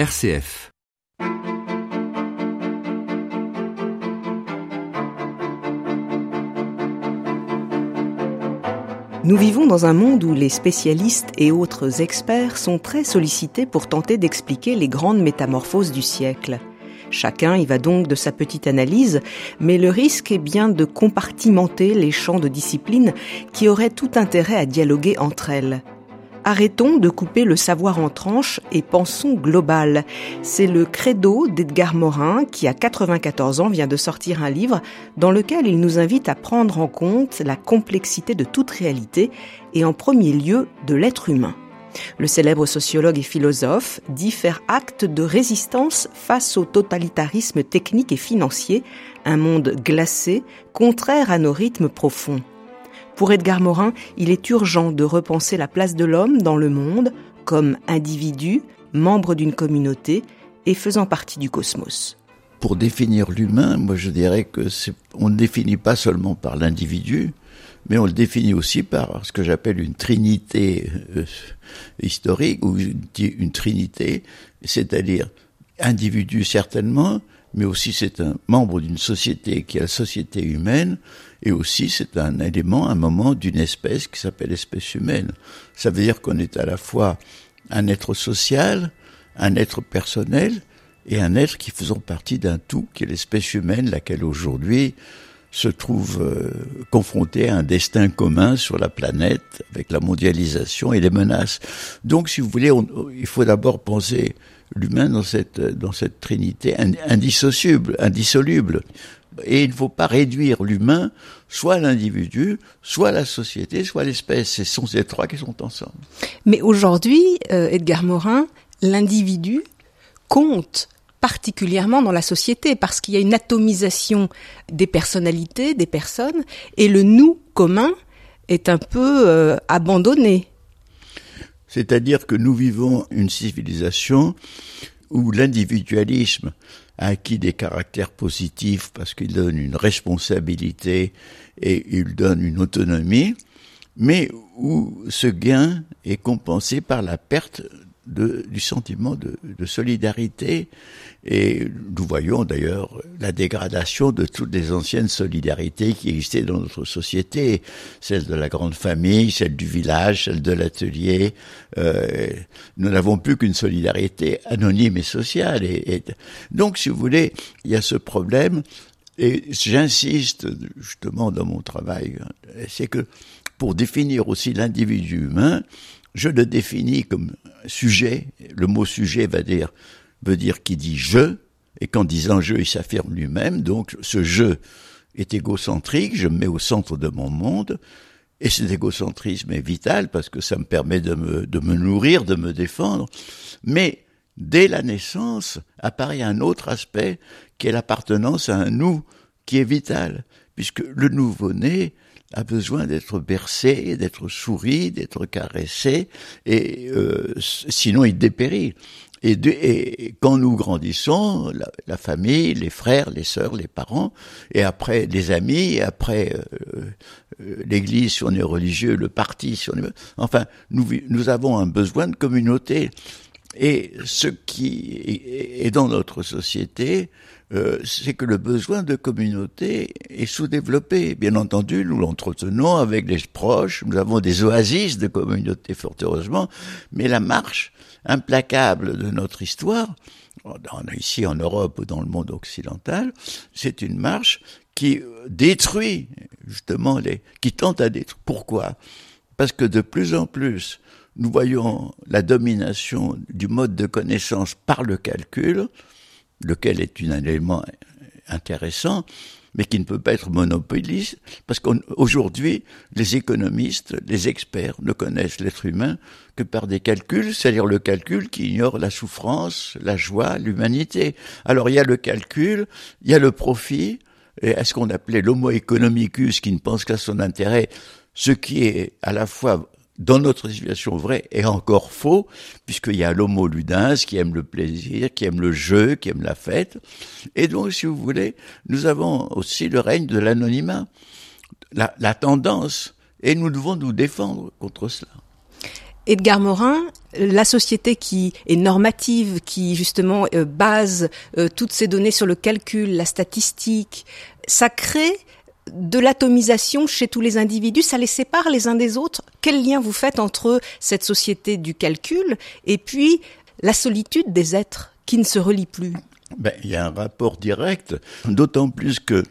RCF. Nous vivons dans un monde où les spécialistes et autres experts sont très sollicités pour tenter d'expliquer les grandes métamorphoses du siècle. Chacun y va donc de sa petite analyse, mais le risque est bien de compartimenter les champs de discipline qui auraient tout intérêt à dialoguer entre elles. Arrêtons de couper le savoir en tranches et pensons global. C'est le credo d'Edgar Morin qui, à 94 ans, vient de sortir un livre dans lequel il nous invite à prendre en compte la complexité de toute réalité et en premier lieu de l'être humain. Le célèbre sociologue et philosophe dit faire acte de résistance face au totalitarisme technique et financier, un monde glacé, contraire à nos rythmes profonds. Pour Edgar Morin, il est urgent de repenser la place de l'homme dans le monde comme individu, membre d'une communauté et faisant partie du cosmos. Pour définir l'humain, moi je dirais que on ne définit pas seulement par l'individu, mais on le définit aussi par ce que j'appelle une trinité euh, historique ou une trinité, c'est-à-dire individu certainement, mais aussi c'est un membre d'une société qui est la société humaine, et aussi c'est un élément, un moment d'une espèce qui s'appelle espèce humaine. Ça veut dire qu'on est à la fois un être social, un être personnel, et un être qui faisant partie d'un tout qui est l'espèce humaine, laquelle aujourd'hui se trouve euh, confronté à un destin commun sur la planète avec la mondialisation et les menaces. Donc, si vous voulez, il faut d'abord penser l'humain dans cette, dans cette trinité indissocible, indissoluble. Et il ne faut pas réduire l'humain soit l'individu, soit la société, soit l'espèce. Ce sont ces trois qui sont ensemble. Mais aujourd'hui, euh, Edgar Morin, l'individu compte particulièrement dans la société, parce qu'il y a une atomisation des personnalités, des personnes, et le nous commun est un peu euh, abandonné. C'est-à-dire que nous vivons une civilisation où l'individualisme acquis des caractères positifs parce qu'il donne une responsabilité et il donne une autonomie, mais où ce gain est compensé par la perte de, du sentiment de, de, solidarité. Et nous voyons d'ailleurs la dégradation de toutes les anciennes solidarités qui existaient dans notre société, celle de la grande famille, celle du village, celle de l'atelier. Euh, nous n'avons plus qu'une solidarité anonyme et sociale. Et, et, donc, si vous voulez, il y a ce problème. Et j'insiste justement dans mon travail, c'est que pour définir aussi l'individu humain, je le définis comme sujet. Le mot sujet va dire, veut dire qui dit je, et qu'en disant je, il s'affirme lui-même. Donc ce je est égocentrique, je me mets au centre de mon monde. Et cet égocentrisme est vital parce que ça me permet de me, de me nourrir, de me défendre. Mais dès la naissance apparaît un autre aspect qui est l'appartenance à un nous qui est vital, puisque le nouveau-né a besoin d'être bercé, d'être souri, d'être caressé, et euh, sinon il dépérit. Et, quand nous grandissons, la, la, famille, les frères, les sœurs, les parents, et après les amis, et après euh, euh, l'Église si on est religieux, le parti si on est... Enfin, nous, nous avons un besoin de communauté. Et ce qui est dans notre société, euh, c'est que le besoin de communauté est sous-développé. Bien entendu, nous l'entretenons avec les proches, nous avons des oasis de communauté, fort heureusement, mais la marche implacable de notre histoire, ici en Europe ou dans le monde occidental, c'est une marche qui détruit justement les, qui tente à détruire. Pourquoi? Parce que de plus en plus, nous voyons la domination du mode de connaissance par le calcul, lequel est un élément intéressant, mais qui ne peut pas être monopolisé, parce qu'aujourd'hui, les économistes, les experts ne connaissent l'être humain que par des calculs, c'est-à-dire le calcul qui ignore la souffrance, la joie, l'humanité. Alors il y a le calcul, il y a le profit, et est ce qu'on appelait l'homo economicus qui ne pense qu'à son intérêt, ce qui est à la fois dans notre situation vraie est encore faux, puisqu'il y a l'homo ludens qui aime le plaisir, qui aime le jeu, qui aime la fête. Et donc, si vous voulez, nous avons aussi le règne de l'anonymat, la, la tendance, et nous devons nous défendre contre cela. Edgar Morin, la société qui est normative, qui justement euh, base euh, toutes ces données sur le calcul, la statistique, ça crée de l'atomisation chez tous les individus, ça les sépare les uns des autres. Quel lien vous faites entre cette société du calcul et puis la solitude des êtres qui ne se relient plus? Ben, Il y a un rapport direct, d'autant plus que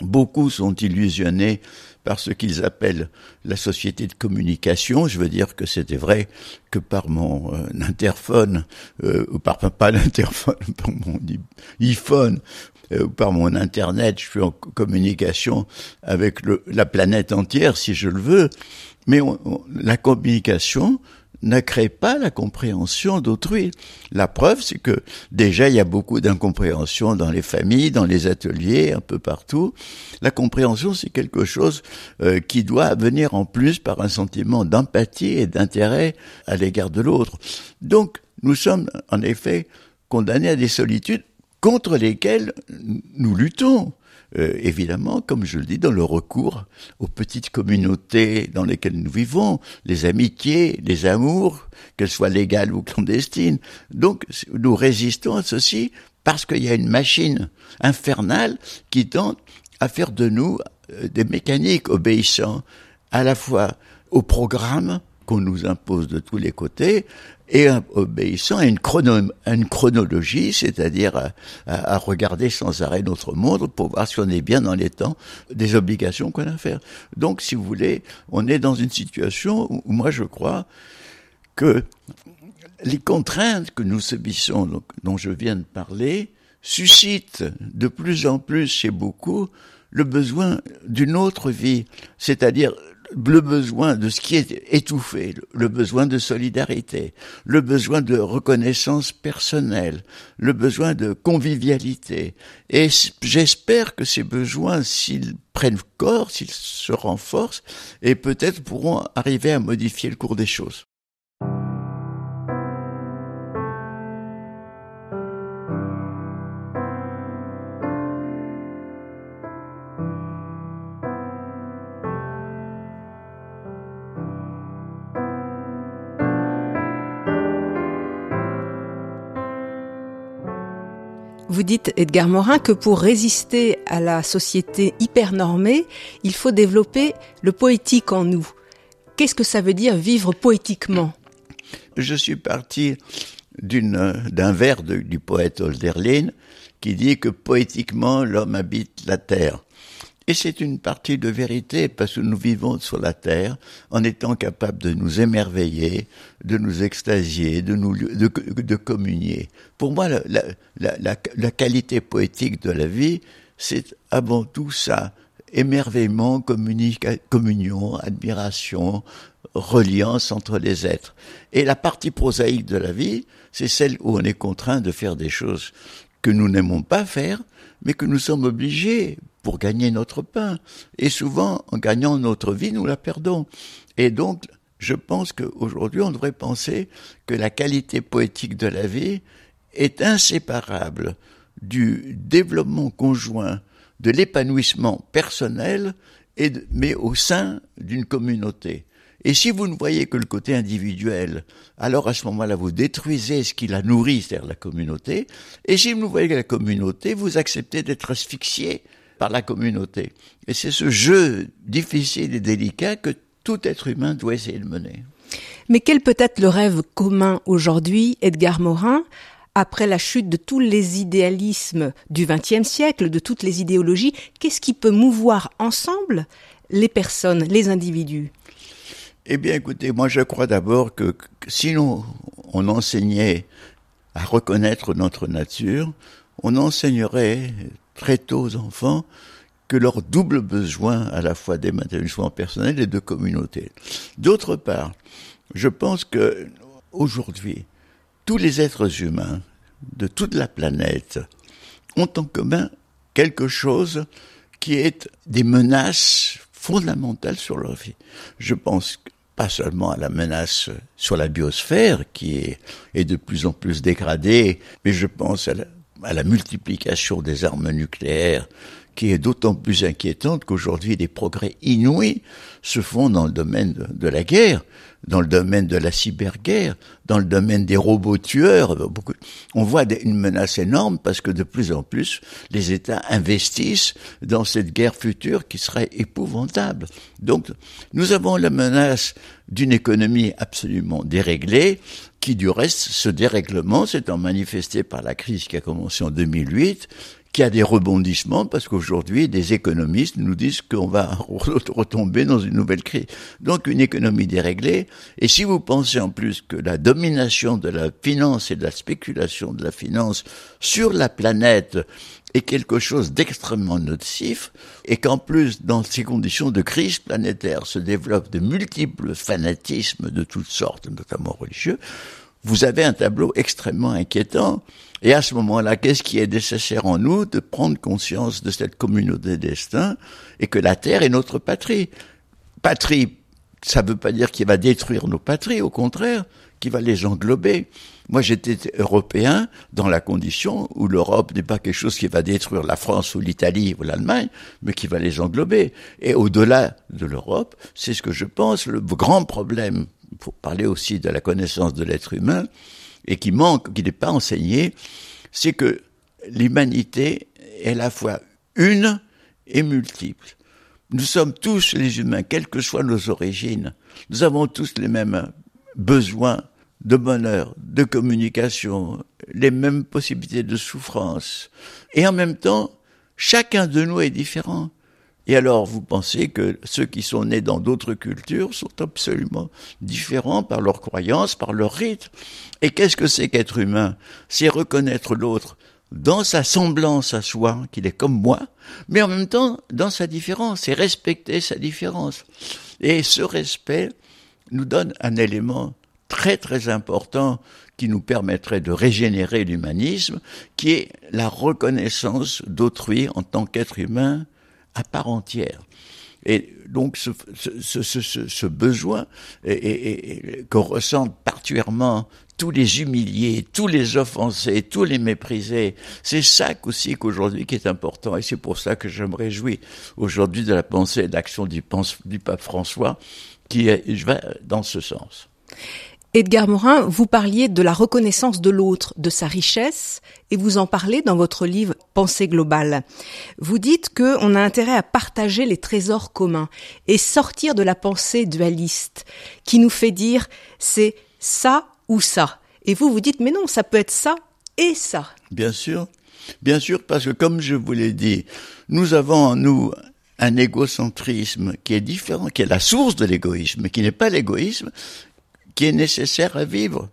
beaucoup sont illusionnés par ce qu'ils appellent la société de communication. Je veux dire que c'était vrai que par mon euh, interphone, euh, ou par pas l'interphone, par mon iPhone, par mon internet, je suis en communication avec la planète entière si je le veux. Mais la communication, ne crée pas la compréhension d'autrui. La preuve, c'est que déjà il y a beaucoup d'incompréhension dans les familles, dans les ateliers, un peu partout. La compréhension, c'est quelque chose euh, qui doit venir en plus par un sentiment d'empathie et d'intérêt à l'égard de l'autre. Donc, nous sommes en effet condamnés à des solitudes contre lesquelles nous luttons. Euh, évidemment, comme je le dis, dans le recours aux petites communautés dans lesquelles nous vivons, les amitiés, les amours, qu'elles soient légales ou clandestines. Donc, nous résistons à ceci parce qu'il y a une machine infernale qui tente à faire de nous euh, des mécaniques obéissant à la fois au programme qu'on nous impose de tous les côtés, et obéissant à une, chronologie, c'est-à-dire à, regarder sans arrêt notre monde pour voir si on est bien dans les temps des obligations qu'on a à faire. Donc, si vous voulez, on est dans une situation où moi je crois que les contraintes que nous subissons, dont je viens de parler, suscitent de plus en plus chez beaucoup le besoin d'une autre vie, c'est-à-dire le besoin de ce qui est étouffé, le besoin de solidarité, le besoin de reconnaissance personnelle, le besoin de convivialité. Et j'espère que ces besoins, s'ils prennent corps, s'ils se renforcent, et peut-être pourront arriver à modifier le cours des choses. Dites, Edgar Morin, que pour résister à la société hypernormée, il faut développer le poétique en nous. Qu'est-ce que ça veut dire vivre poétiquement? Je suis parti d'un vers du poète Holderlin qui dit que poétiquement l'homme habite la terre. Et c'est une partie de vérité parce que nous vivons sur la terre en étant capables de nous émerveiller, de nous extasier, de nous de, communier. Pour moi, la, la, la, la qualité poétique de la vie, c'est avant tout ça émerveillement, communion, admiration, reliance entre les êtres. Et la partie prosaïque de la vie, c'est celle où on est contraint de faire des choses que nous n'aimons pas faire, mais que nous sommes obligés pour gagner notre pain. Et souvent, en gagnant notre vie, nous la perdons. Et donc, je pense qu'aujourd'hui, on devrait penser que la qualité poétique de la vie est inséparable du développement conjoint, de l'épanouissement personnel, mais au sein d'une communauté. Et si vous ne voyez que le côté individuel, alors à ce moment-là, vous détruisez ce qui la nourrit, c'est-à-dire la communauté. Et si vous ne voyez que la communauté, vous acceptez d'être asphyxié par la communauté. Et c'est ce jeu difficile et délicat que tout être humain doit essayer de mener. Mais quel peut être le rêve commun aujourd'hui, Edgar Morin, après la chute de tous les idéalismes du XXe siècle, de toutes les idéologies Qu'est-ce qui peut mouvoir ensemble les personnes, les individus? Eh bien, écoutez, moi je crois d'abord que, si on enseignait à reconnaître notre nature, on enseignerait très tôt aux enfants que leur double besoin à la fois d'émancipation personnel et de communauté. D'autre part, je pense que aujourd'hui, tous les êtres humains de toute la planète ont en commun quelque chose qui est des menaces fondamentales sur leur vie. Je pense pas seulement à la menace sur la biosphère qui est, de plus en plus dégradée, mais je pense à la multiplication des armes nucléaires qui est d'autant plus inquiétante qu'aujourd'hui des progrès inouïs se font dans le domaine de, la guerre, dans le domaine de la cyberguerre, dans le domaine des robots tueurs. On voit une menace énorme parce que de plus en plus les États investissent dans cette guerre future qui serait épouvantable. Donc nous avons la menace d'une économie absolument déréglée, qui du reste, ce dérèglement s'étant manifesté par la crise qui a commencé en 2008, qui a des rebondissements parce qu'aujourd'hui, des économistes nous disent qu'on va retomber dans une nouvelle crise. Donc une économie déréglée. Et si vous pensez en plus que la domination de la finance et de la spéculation de la finance sur la planète est quelque chose d'extrêmement nocif et qu'en plus, dans ces conditions de crise planétaire, se développent de multiples fanatismes de toutes sortes, notamment religieux, vous avez un tableau extrêmement inquiétant. Et à ce moment-là, qu'est-ce qui est nécessaire en nous de prendre conscience de cette communauté destin et que la Terre est notre patrie? Patrie, ça ne veut pas dire qu'il va détruire nos patries, au contraire, qu'il va les englober. Moi, j'étais européen dans la condition où l'Europe n'est pas quelque chose qui va détruire la France ou l'Italie ou l'Allemagne, mais qui va les englober. Et au-delà de l'Europe, c'est ce que je pense, le grand problème, pour parler aussi de la connaissance de l'être humain, et qui manque, qui n'est pas enseigné, c'est que l'humanité est à la fois une et multiple. Nous sommes tous les humains, quelles que soient nos origines. Nous avons tous les mêmes besoins de bonheur, de communication, les mêmes possibilités de souffrance. Et en même temps, chacun de nous est différent. Et alors, vous pensez que ceux qui sont nés dans d'autres cultures sont absolument différents par leurs croyances, par leurs rites? Et qu'est-ce que c'est qu'être humain? C'est reconnaître l'autre dans sa semblance à soi, qu'il est comme moi, mais en même temps dans sa différence, et respecter sa différence. Et ce respect nous donne un élément très très important qui nous permettrait de régénérer l'humanisme, qui est la reconnaissance d'autrui en tant qu'être humain à part entière. Et donc ce, ce, ce, ce besoin qu'on ressent particulièrement tous les humiliés, tous les offensés, tous les méprisés, c'est ça aussi qu'aujourd'hui qui est important. Et c'est pour ça que je me réjouis aujourd'hui de la pensée et d'action du, du pape François qui va dans ce sens. Edgar Morin, vous parliez de la reconnaissance de l'autre, de sa richesse, et vous en parlez dans votre livre Pensée globale. Vous dites qu'on a intérêt à partager les trésors communs et sortir de la pensée dualiste qui nous fait dire c'est ça ou ça. Et vous, vous dites mais non, ça peut être ça et ça. Bien sûr, bien sûr, parce que comme je vous l'ai dit, nous avons en nous un égocentrisme qui est différent, qui est la source de l'égoïsme, qui n'est pas l'égoïsme, qui est nécessaire à vivre.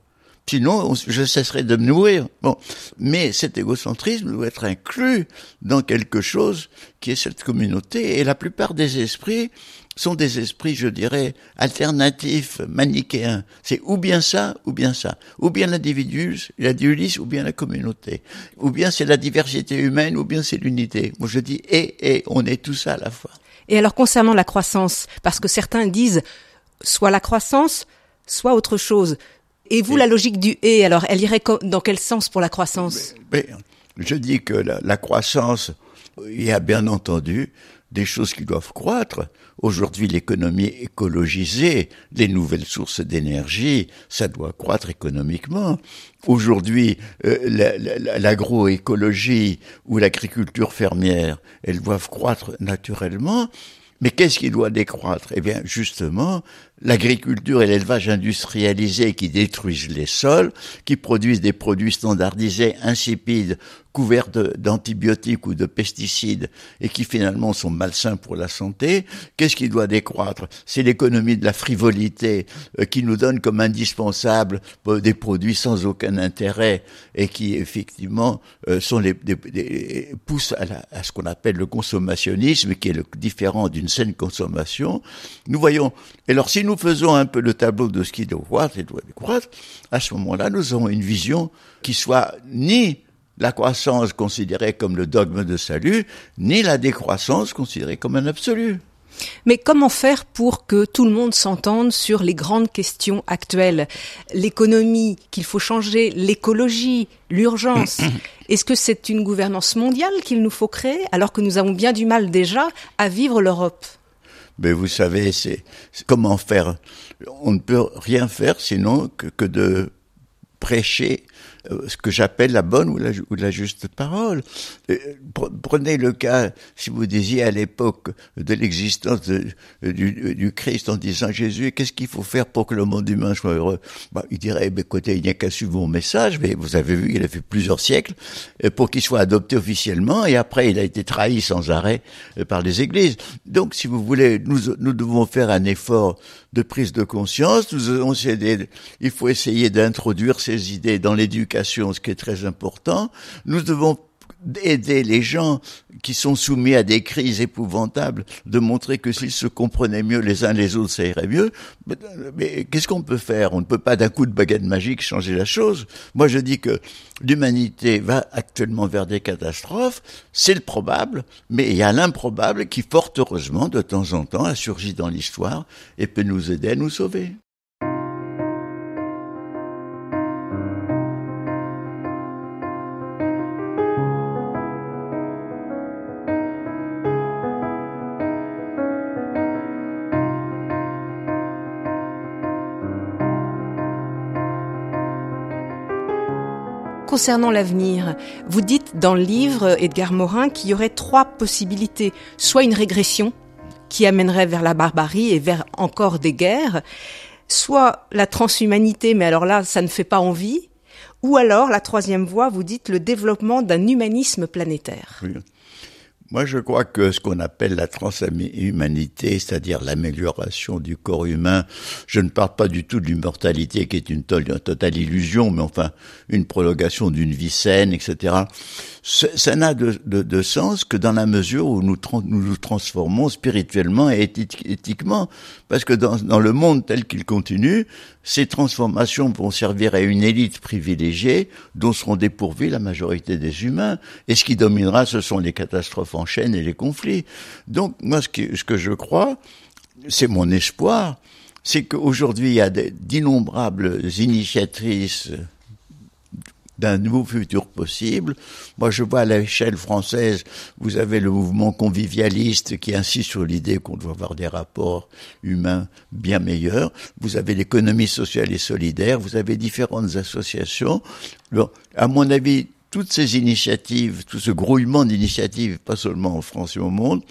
Sinon, je cesserai de me nourrir. Bon. Mais cet égocentrisme doit être inclus dans quelque chose qui est cette communauté. Et la plupart des esprits sont des esprits, je dirais, alternatifs, manichéens. C'est ou bien ça, ou bien ça. Ou bien l'individu, l'individualisme, ou bien la communauté. Ou bien c'est la diversité humaine, ou bien c'est l'unité. Moi, je dis et, et, on est tout ça à la fois. Et alors, concernant la croissance, parce que certains disent, soit la croissance, soit autre chose. Et vous, la logique du et, alors, elle irait dans quel sens pour la croissance? Je dis que la, croissance, il y a bien entendu des choses qui doivent croître. Aujourd'hui, l'économie écologisée, les nouvelles sources d'énergie, ça doit croître économiquement. Aujourd'hui, euh, l'agroécologie ou l'agriculture fermière, elles doivent croître naturellement. Mais qu'est-ce qui doit décroître? Eh bien, justement, l'agriculture et l'élevage industrialisé qui détruisent les sols, qui produisent des produits standardisés insipides couverts d'antibiotiques ou de pesticides et qui finalement sont malsains pour la santé, qu'est-ce qui doit décroître? C'est l'économie de la frivolité euh, qui nous donne comme indispensable euh, des produits sans aucun intérêt et qui effectivement euh, sont les, poussent à, à ce qu'on appelle le consommationnisme qui est le différent d'une saine consommation. Nous voyons, et alors si nous faisons un peu le tableau de ce qui doit croître et doit décroître, à ce moment-là, nous aurons une vision qui soit ni la croissance considérée comme le dogme de salut, ni la décroissance considérée comme un absolu. Mais comment faire pour que tout le monde s'entende sur les grandes questions actuelles? L'économie qu'il faut changer, l'écologie, l'urgence. Est-ce que c'est une gouvernance mondiale qu'il nous faut créer alors que nous avons bien du mal déjà à vivre l'Europe? Mais vous savez, c'est comment faire. On ne peut rien faire sinon que, que de prêcher euh, ce que j'appelle la bonne ou la, juste parole. Euh, prenez le cas, si vous disiez à l'époque de l'existence du, du, Christ en disant Jésus, qu'est-ce qu'il faut faire pour que le monde humain soit heureux? Bah, Il dirait, écoutez, il n'y a qu'à suivre mon message, mais vous avez vu, il a fait plusieurs siècles euh, pour qu'il soit adopté officiellement, et après il a été trahi sans arrêt par les églises. Donc, si vous voulez, nous, nous devons faire un effort de prise de conscience. Nous avons il faut essayer d'introduire ces idées dans l'éducation, ce qui est très important. Nous devons aider les gens qui sont soumis à des crises épouvantables, de montrer que s'ils se comprenaient mieux les uns les autres, ça irait mieux. Mais, qu'est-ce qu'on peut faire? On ne peut pas d'un coup de baguette magique changer la chose. Moi, je dis que l'humanité va actuellement vers des catastrophes. C'est le probable, mais il y a l'improbable qui, fort heureusement, de temps en temps, a surgi dans l'histoire et peut nous aider à nous sauver. Concernant l'avenir, vous dites dans le livre, Edgar Morin, qu'il y aurait trois possibilités. Soit une régression qui amènerait vers la barbarie et vers encore des guerres, soit la transhumanité, mais alors là, ça ne fait pas envie, ou alors la troisième voie, vous dites le développement d'un humanisme planétaire. Moi, je crois que ce qu'on appelle la transhumanité, c'est-à-dire l'amélioration du corps humain, je ne parle pas du tout de l'immortalité qui est une, totale illusion, mais enfin une prolongation d'une vie saine, etc ça n'a de, sens que dans la mesure où nous nous, nous transformons spirituellement et éthiquement. Parce que dans, dans le monde tel qu'il continue, ces transformations vont servir à une élite privilégiée dont seront dépourvus la majorité des humains. Et ce qui dominera, ce sont les catastrophes en chaîne et les conflits. Donc, moi, ce, ce que je crois, c'est mon espoir, c'est qu'aujourd'hui, il y a d'innombrables initiatrices d'un nouveau futur possible. Moi, je vois à l'échelle française, vous avez le mouvement convivialiste qui insiste sur l'idée qu'on doit avoir des rapports humains bien meilleurs. Vous avez l'économie sociale et solidaire. Vous avez différentes associations. à mon avis, toutes ces initiatives, tout ce grouillement d'initiatives, pas seulement en France et au monde,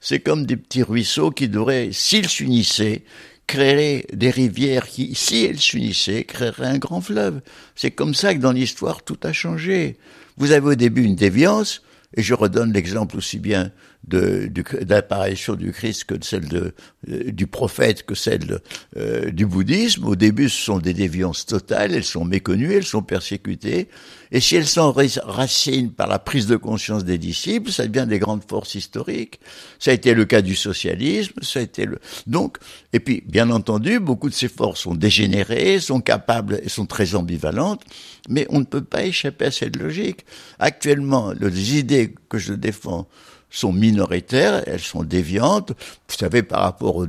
c'est comme des petits ruisseaux qui devraient, s'ils s'unissaient, créerait des rivières qui, si elles s'unissaient, créeraient un grand fleuve. C'est comme ça que dans l'histoire tout a changé. Vous avez au début une déviance, et je redonne l'exemple aussi bien de, l'apparition du Christ que celle de, euh, du prophète que celle euh, du bouddhisme. Au début, ce sont des déviances totales, elles sont méconnues, elles sont persécutées. Et si elles s'enracinent par la prise de conscience des disciples, ça devient des grandes forces historiques. Ça a été le cas du socialisme, ça a été le... Donc, et puis, bien entendu, beaucoup de ces forces sont dégénérées, sont capables et sont très ambivalentes, mais on ne peut pas échapper à cette logique. Actuellement, les idées que je défends sont minoritaires, elles sont déviantes. Vous savez, par rapport aux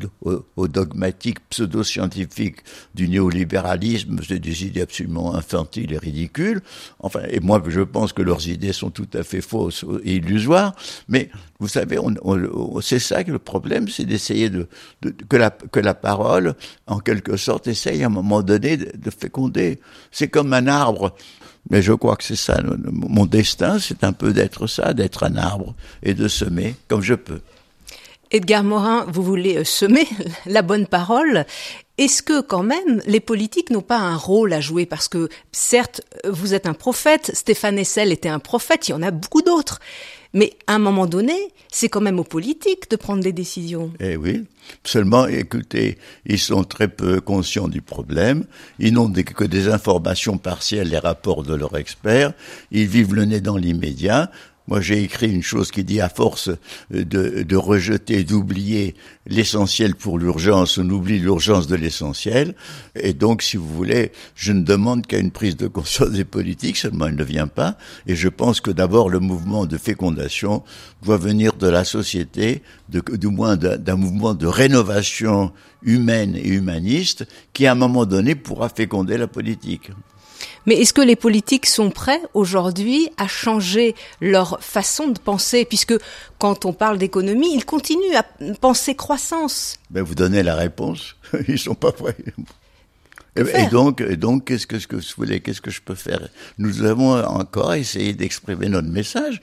au, dogmatiques pseudo-scientifiques du néolibéralisme, c'est des idées absolument infantiles et ridicules. Enfin, et moi, je pense que leurs idées sont tout à fait fausses et illusoires. Mais vous savez, c'est ça que le problème, c'est d'essayer de, que, la, que la parole, en quelque sorte, essaye à un moment donné de féconder. C'est comme un arbre. Mais je crois que c'est ça. Mon destin, c'est un peu d'être ça, d'être un arbre et de semer comme je peux. Edgar Morin, vous voulez euh, semer la bonne parole. Est-ce que quand même les politiques n'ont pas un rôle à jouer? Parce que certes, vous êtes un prophète, Stéphane Hessel était un prophète, il y en a beaucoup d'autres. Mais à un moment donné, c'est quand même aux politiques de prendre des décisions. Eh oui. Seulement, écoutez, ils sont très peu conscients du problème. Ils n'ont que des informations partielles, les rapports de leurs experts. Ils vivent le nez dans l'immédiat. Moi, j'ai écrit une chose qui dit à force de, de rejeter, d'oublier l'essentiel pour l'urgence, on oublie l'urgence de l'essentiel. Et donc, si vous voulez, je ne demande qu'à une prise de conscience des politiques, seulement elle ne vient pas. Et je pense que d'abord, le mouvement de fécondation doit venir de la société, du moins d'un mouvement de rénovation humaine et humaniste, qui à un moment donné pourra féconder la politique. Mais est-ce que les politiques sont prêts aujourd'hui à changer leur façon de penser? Puisque quand on parle d'économie, ils continuent à penser croissance. Ben vous donnez la réponse. Ils sont pas prêts. Et, donc, et donc, qu'est-ce que, que vous voulez, qu'est-ce que je peux faire? Nous avons encore essayé d'exprimer notre message.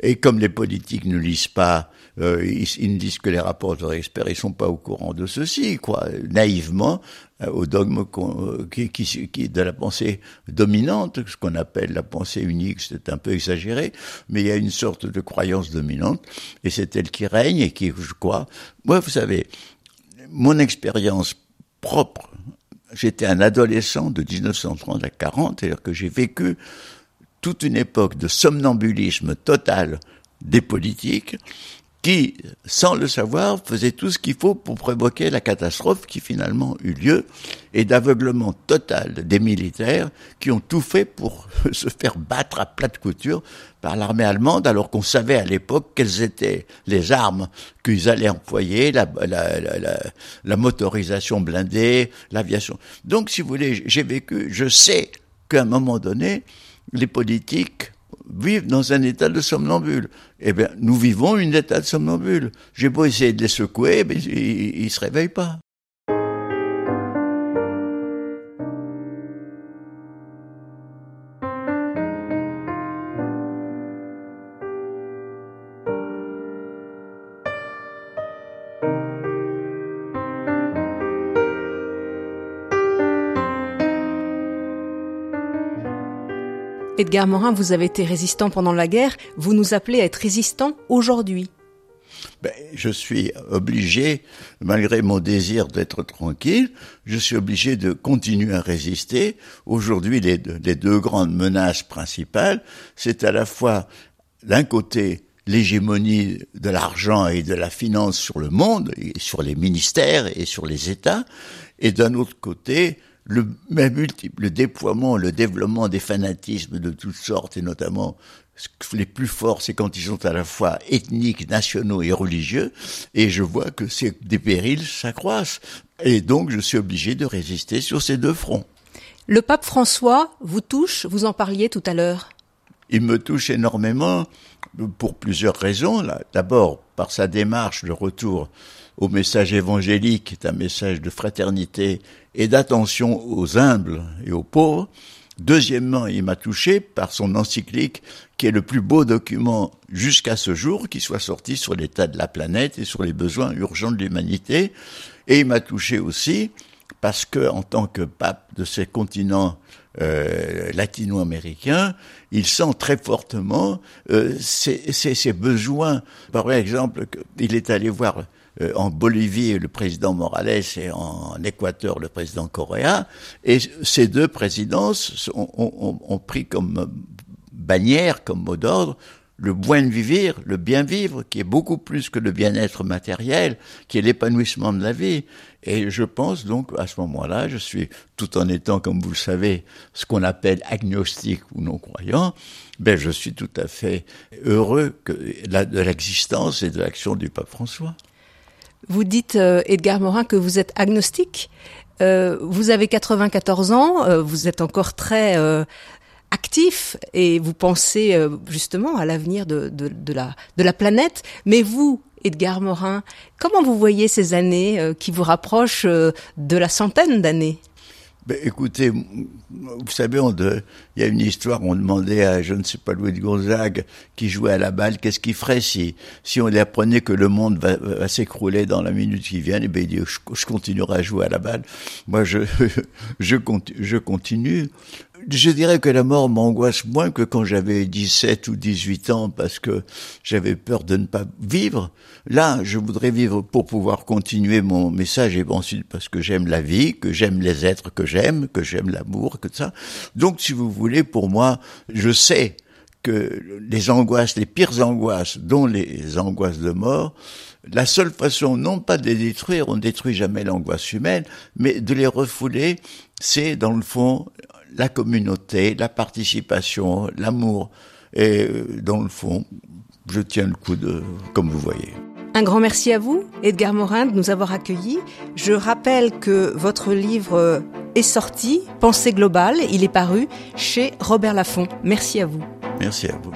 Et comme les politiques ne lisent pas, euh, ils, ils, ne lisent que les rapports de experts, ils sont pas au courant de ceci, quoi. Naïvement, euh, au dogme euh, qui, qui, qui, de la pensée dominante, ce qu'on appelle la pensée unique, c'est un peu exagéré, mais il y a une sorte de croyance dominante, et c'est elle qui règne et qui, je crois, moi, vous savez, mon expérience propre j'étais un adolescent de 1930 à 40, c'est-à-dire que j'ai vécu toute une époque de somnambulisme total des politiques qui, sans le savoir, faisaient tout ce qu'il faut pour provoquer la catastrophe qui finalement eut lieu, et d'aveuglement total des militaires qui ont tout fait pour se faire battre à plate couture par l'armée allemande, alors qu'on savait à l'époque quelles étaient les armes qu'ils allaient employer, la motorisation blindée, l'aviation. Donc, si vous voulez, j'ai vécu, je sais qu'à un moment donné, les politiques vivent dans un état de somnambule. Eh bien, nous vivons un état de somnambule. J'ai beau essayer de les secouer, mais ils, ne se réveillent pas. Edgar Morin, vous avez été résistant pendant la guerre, vous nous appelez à être résistant aujourd'hui. Ben, je suis obligé, malgré mon désir d'être tranquille, je suis obligé de continuer à résister. Aujourd'hui, les, les deux grandes menaces principales, c'est à la fois, d'un côté, l'hégémonie de l'argent et de la finance sur le monde, et sur les ministères et sur les États, et d'un autre côté, le même multiple déploiement, le développement des fanatismes de toutes sortes, et notamment les plus forts, c'est quand ils sont à la fois ethniques, nationaux et religieux, et je vois que ces, des périls s'accroissent. Et donc, je suis obligé de résister sur ces deux fronts. Le pape François vous touche, vous en parliez tout à l'heure. Il me touche énormément pour plusieurs raisons. D'abord, par sa démarche de retour au message évangélique, qui est un message de fraternité et d'attention aux humbles et aux pauvres. Deuxièmement, il m'a touché par son encyclique, qui est le plus beau document jusqu'à ce jour qui soit sorti sur l'état de la planète et sur les besoins urgents de l'humanité. Et il m'a touché aussi parce que, en tant que pape de ces continents euh, latino-américains, il sent très fortement euh, besoins. Par exemple, il est allé voir euh, en Bolivie le président Morales et en Équateur le président Correa. Et ces deux présidences ont, pris comme bannière, comme mot d'ordre, le de vivre, le bien vivre, qui est beaucoup plus que le bien-être matériel, qui est l'épanouissement de la vie. Et je pense donc à ce moment-là, je suis, tout en étant, comme vous le savez, ce qu'on appelle agnostique ou non-croyant, ben je suis tout à fait heureux que, de l'existence et de l'action du pape François. Vous dites, euh, Edgar Morin, que vous êtes agnostique. Euh, vous avez 94 ans, euh, vous êtes encore très actif et vous pensez justement à l'avenir de, de, la, de la planète. Mais vous, Edgar Morin, comment vous voyez ces années qui vous rapprochent de la centaine d'années? Ben, écoutez, vous savez, il y a une histoire, on demandait à, je ne sais pas, Louis de Gonzague, qui jouait à la balle, qu'est-ce qu'il ferait si, si on lui apprenait que le monde va, s'écrouler dans la minute qui vient, et eh ben, il dit, je, continuerai à jouer à la balle. Moi, je, je, je continue je dirais que la mort m'angoisse moins que quand j'avais 17 ou 18 ans parce que j'avais peur de ne pas vivre. Là, je voudrais vivre pour pouvoir continuer mon message et ensuite parce que j'aime la vie, que j'aime les êtres que j'aime, que j'aime l'amour, que ça. Donc, si vous voulez, pour moi, je sais que les angoisses, les pires angoisses, dont les angoisses de mort, la seule façon, non pas de les détruire, on ne détruit jamais l'angoisse humaine, mais de les refouler, c'est dans le fond la communauté, la participation, l'amour. Et euh, dans le fond, je tiens le coup de, comme vous voyez. Un grand merci à vous, Edgar Morin, de nous avoir accueillis. Je rappelle que votre livre est sorti, Pensée globale, il est paru chez Robert Laffont. Merci à vous. Merci à vous.